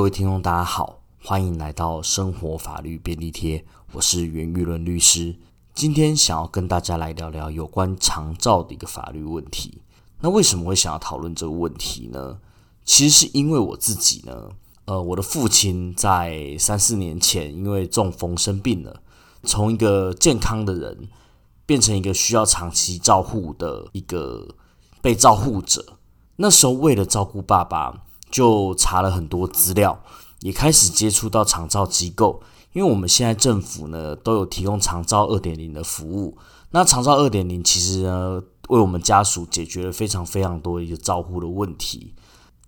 各位听众，大家好，欢迎来到生活法律便利贴，我是袁玉伦律师。今天想要跟大家来聊聊有关长照的一个法律问题。那为什么会想要讨论这个问题呢？其实是因为我自己呢，呃，我的父亲在三四年前因为中风生病了，从一个健康的人变成一个需要长期照护的一个被照护者。那时候为了照顾爸爸。就查了很多资料，也开始接触到长照机构，因为我们现在政府呢都有提供长照二点零的服务。那长照二点零其实呢为我们家属解决了非常非常多一个照护的问题。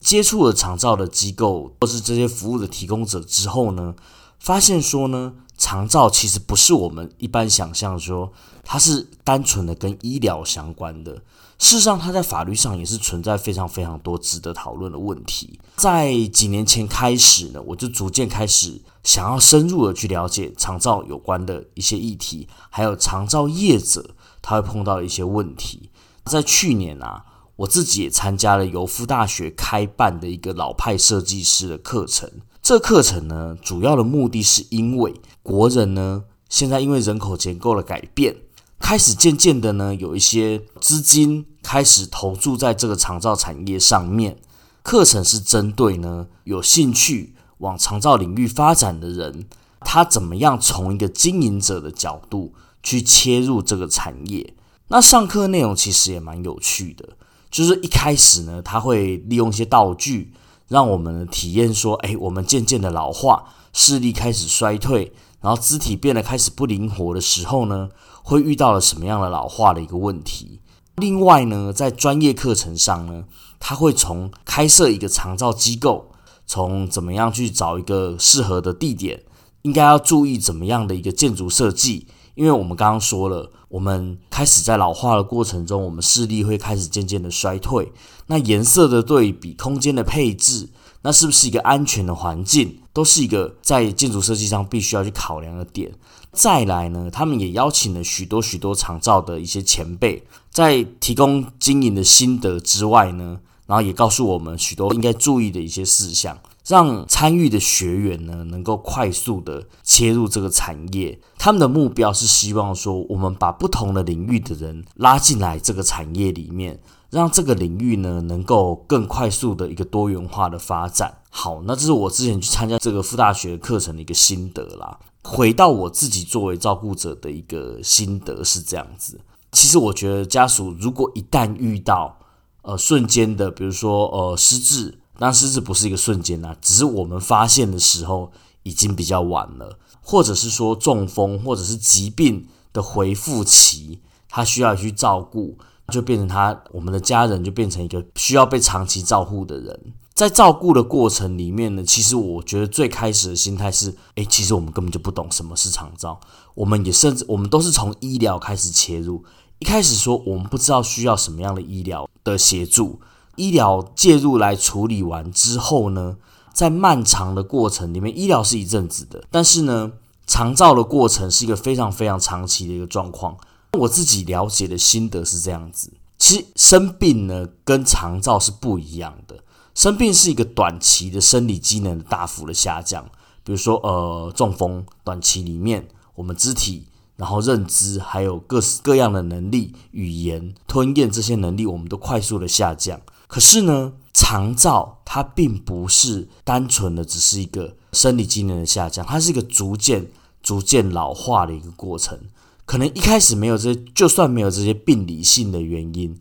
接触了长照的机构或是这些服务的提供者之后呢，发现说呢，长照其实不是我们一般想象说它是单纯的跟医疗相关的。事实上，它在法律上也是存在非常非常多值得讨论的问题。在几年前开始呢，我就逐渐开始想要深入的去了解长照有关的一些议题，还有长照业者他会碰到的一些问题。在去年啊，我自己也参加了由夫大学开办的一个老派设计师的课程。这课程呢，主要的目的是因为国人呢，现在因为人口结构的改变。开始渐渐的呢，有一些资金开始投注在这个长照产业上面。课程是针对呢有兴趣往长照领域发展的人，他怎么样从一个经营者的角度去切入这个产业。那上课内容其实也蛮有趣的，就是一开始呢，他会利用一些道具，让我们体验说，哎，我们渐渐的老化，视力开始衰退，然后肢体变得开始不灵活的时候呢。会遇到了什么样的老化的一个问题？另外呢，在专业课程上呢，他会从开设一个长照机构，从怎么样去找一个适合的地点，应该要注意怎么样的一个建筑设计。因为我们刚刚说了，我们开始在老化的过程中，我们视力会开始渐渐的衰退。那颜色的对比、空间的配置，那是不是一个安全的环境，都是一个在建筑设计上必须要去考量的点。再来呢，他们也邀请了许多许多长照的一些前辈，在提供经营的心得之外呢，然后也告诉我们许多应该注意的一些事项，让参与的学员呢能够快速的切入这个产业。他们的目标是希望说，我们把不同的领域的人拉进来这个产业里面，让这个领域呢能够更快速的一个多元化的发展。好，那这是我之前去参加这个副大学课程的一个心得啦。回到我自己作为照顾者的一个心得是这样子，其实我觉得家属如果一旦遇到呃瞬间的，比如说呃失智，但失智不是一个瞬间呐，只是我们发现的时候已经比较晚了，或者是说中风或者是疾病的回复期，他需要去照顾，就变成他我们的家人就变成一个需要被长期照顾的人。在照顾的过程里面呢，其实我觉得最开始的心态是，诶，其实我们根本就不懂什么是长照，我们也甚至我们都是从医疗开始切入，一开始说我们不知道需要什么样的医疗的协助，医疗介入来处理完之后呢，在漫长的过程里面，医疗是一阵子的，但是呢，长照的过程是一个非常非常长期的一个状况。我自己了解的心得是这样子，其实生病呢跟长照是不一样的。生病是一个短期的生理机能大幅的下降，比如说呃中风，短期里面我们肢体、然后认知还有各式各样的能力、语言、吞咽这些能力，我们都快速的下降。可是呢，长照它并不是单纯的只是一个生理机能的下降，它是一个逐渐、逐渐老化的一个过程。可能一开始没有这，就算没有这些病理性的原因。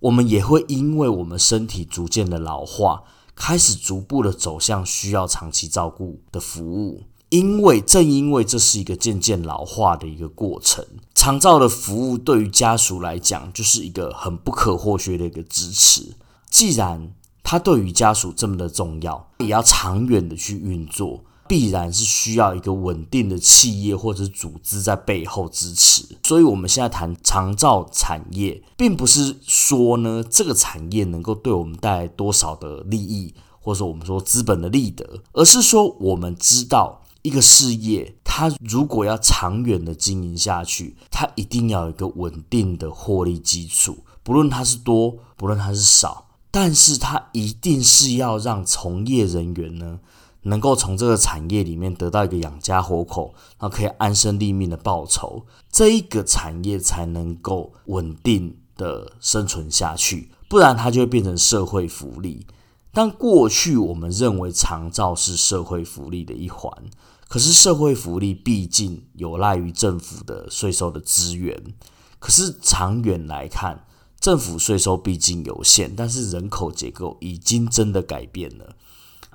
我们也会因为我们身体逐渐的老化，开始逐步的走向需要长期照顾的服务。因为正因为这是一个渐渐老化的一个过程，长照的服务对于家属来讲就是一个很不可或缺的一个支持。既然它对于家属这么的重要，也要长远的去运作。必然是需要一个稳定的企业或者组织在背后支持，所以我们现在谈长照产业，并不是说呢这个产业能够对我们带来多少的利益，或者说我们说资本的利得，而是说我们知道一个事业，它如果要长远的经营下去，它一定要有一个稳定的获利基础，不论它是多，不论它是少，但是它一定是要让从业人员呢。能够从这个产业里面得到一个养家活口，然后可以安身立命的报酬，这一个产业才能够稳定的生存下去，不然它就会变成社会福利。但过去我们认为长照是社会福利的一环，可是社会福利毕竟有赖于政府的税收的资源，可是长远来看，政府税收毕竟有限，但是人口结构已经真的改变了。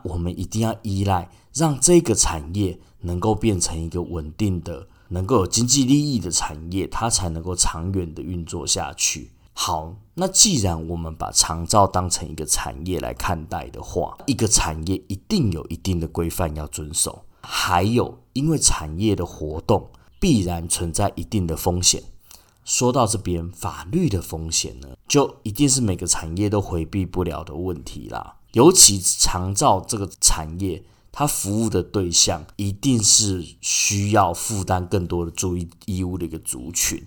我们一定要依赖，让这个产业能够变成一个稳定的、能够有经济利益的产业，它才能够长远的运作下去。好，那既然我们把长照当成一个产业来看待的话，一个产业一定有一定的规范要遵守。还有，因为产业的活动必然存在一定的风险。说到这边，法律的风险呢，就一定是每个产业都回避不了的问题啦。尤其长照这个产业，它服务的对象一定是需要负担更多的注意义务的一个族群。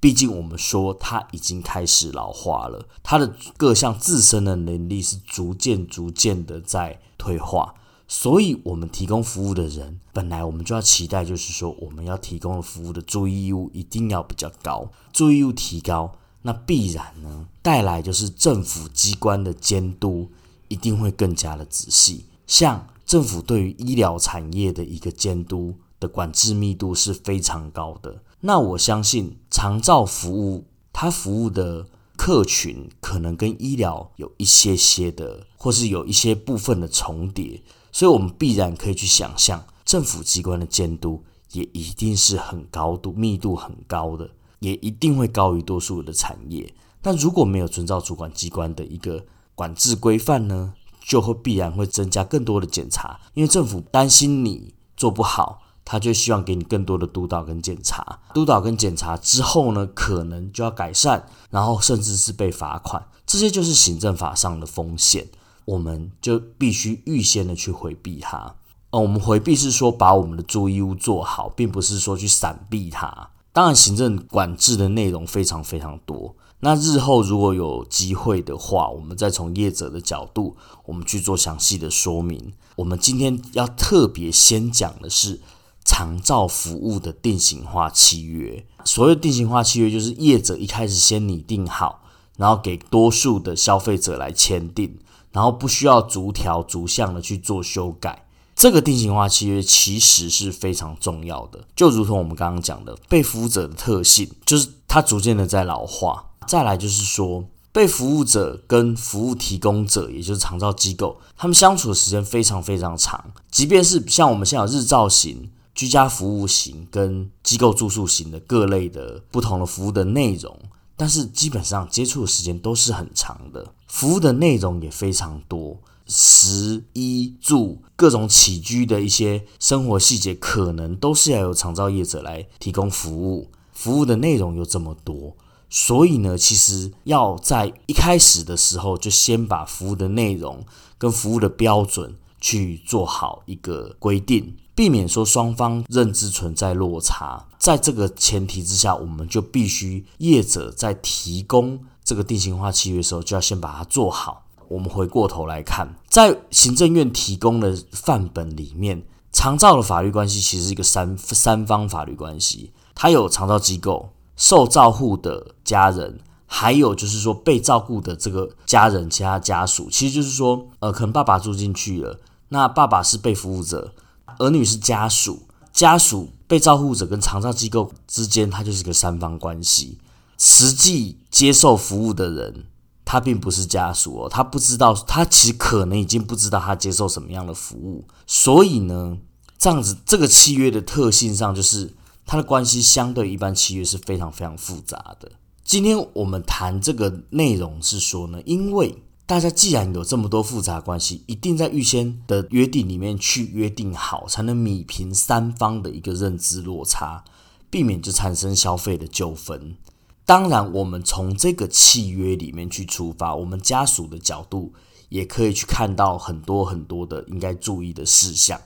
毕竟我们说它已经开始老化了，它的各项自身的能力是逐渐逐渐的在退化，所以我们提供服务的人，本来我们就要期待，就是说我们要提供的服务的注意义务一定要比较高，注意义务提高，那必然呢带来就是政府机关的监督一定会更加的仔细，像政府对于医疗产业的一个监督的管制密度是非常高的。那我相信长照服务，它服务的客群可能跟医疗有一些些的，或是有一些部分的重叠，所以我们必然可以去想象，政府机关的监督也一定是很高度、密度很高的，也一定会高于多数的产业。但如果没有遵照主管机关的一个管制规范呢，就会必然会增加更多的检查，因为政府担心你做不好。他就希望给你更多的督导跟检查，督导跟检查之后呢，可能就要改善，然后甚至是被罚款，这些就是行政法上的风险，我们就必须预先的去回避它。呃，我们回避是说把我们的注意物做好，并不是说去闪避它。当然，行政管制的内容非常非常多。那日后如果有机会的话，我们再从业者的角度，我们去做详细的说明。我们今天要特别先讲的是。长照服务的定型化契约，所谓定型化契约，就是业者一开始先拟定好，然后给多数的消费者来签订，然后不需要逐条逐项的去做修改。这个定型化契约其实是非常重要的，就如同我们刚刚讲的，被服务者的特性就是它逐渐的在老化。再来就是说，被服务者跟服务提供者，也就是长照机构，他们相处的时间非常非常长，即便是像我们现在有日照型。居家服务型跟机构住宿型的各类的不同的服务的内容，但是基本上接触的时间都是很长的，服务的内容也非常多，食衣住各种起居的一些生活细节，可能都是要由长照业者来提供服务。服务的内容有这么多，所以呢，其实要在一开始的时候就先把服务的内容跟服务的标准去做好一个规定。避免说双方认知存在落差，在这个前提之下，我们就必须业者在提供这个定型化契约的时候，就要先把它做好。我们回过头来看，在行政院提供的范本里面，长照的法律关系其实是一个三三方法律关系，它有长照机构、受照护的家人，还有就是说被照顾的这个家人其他家属。其实就是说，呃，可能爸爸住进去了，那爸爸是被服务者。儿女是家属，家属被照护者跟长照机构之间，它就是个三方关系。实际接受服务的人，他并不是家属哦，他不知道，他其实可能已经不知道他接受什么样的服务。所以呢，这样子这个契约的特性上，就是它的关系相对一般契约是非常非常复杂的。今天我们谈这个内容是说呢，因为。大家既然有这么多复杂关系，一定在预先的约定里面去约定好，才能米平三方的一个认知落差，避免就产生消费的纠纷。当然，我们从这个契约里面去出发，我们家属的角度也可以去看到很多很多的应该注意的事项，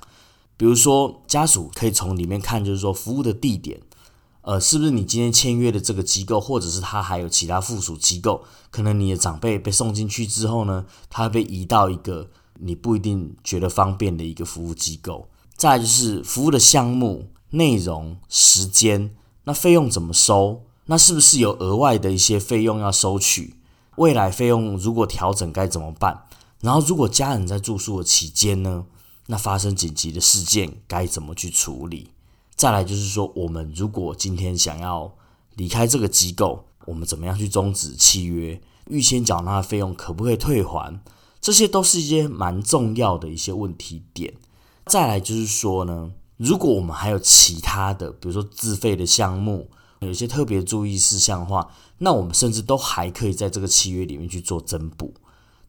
比如说家属可以从里面看，就是说服务的地点。呃，是不是你今天签约的这个机构，或者是他还有其他附属机构？可能你的长辈被送进去之后呢，他被移到一个你不一定觉得方便的一个服务机构。再就是服务的项目、内容、时间，那费用怎么收？那是不是有额外的一些费用要收取？未来费用如果调整该怎么办？然后如果家人在住宿的期间呢？那发生紧急的事件该怎么去处理？再来就是说，我们如果今天想要离开这个机构，我们怎么样去终止契约？预先缴纳的费用可不可以退还？这些都是一些蛮重要的一些问题点。再来就是说呢，如果我们还有其他的，比如说自费的项目，有一些特别注意事项的话，那我们甚至都还可以在这个契约里面去做增补。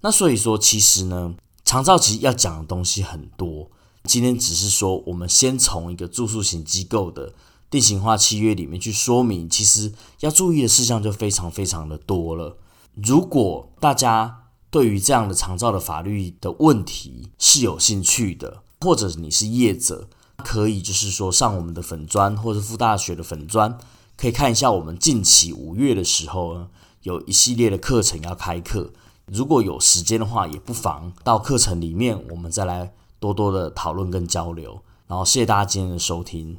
那所以说，其实呢。长照其实要讲的东西很多，今天只是说我们先从一个住宿型机构的定型化契约里面去说明，其实要注意的事项就非常非常的多了。如果大家对于这样的长照的法律的问题是有兴趣的，或者你是业者，可以就是说上我们的粉专或者复大学的粉专，可以看一下我们近期五月的时候呢，有一系列的课程要开课。如果有时间的话，也不妨到课程里面，我们再来多多的讨论跟交流。然后，谢谢大家今天的收听。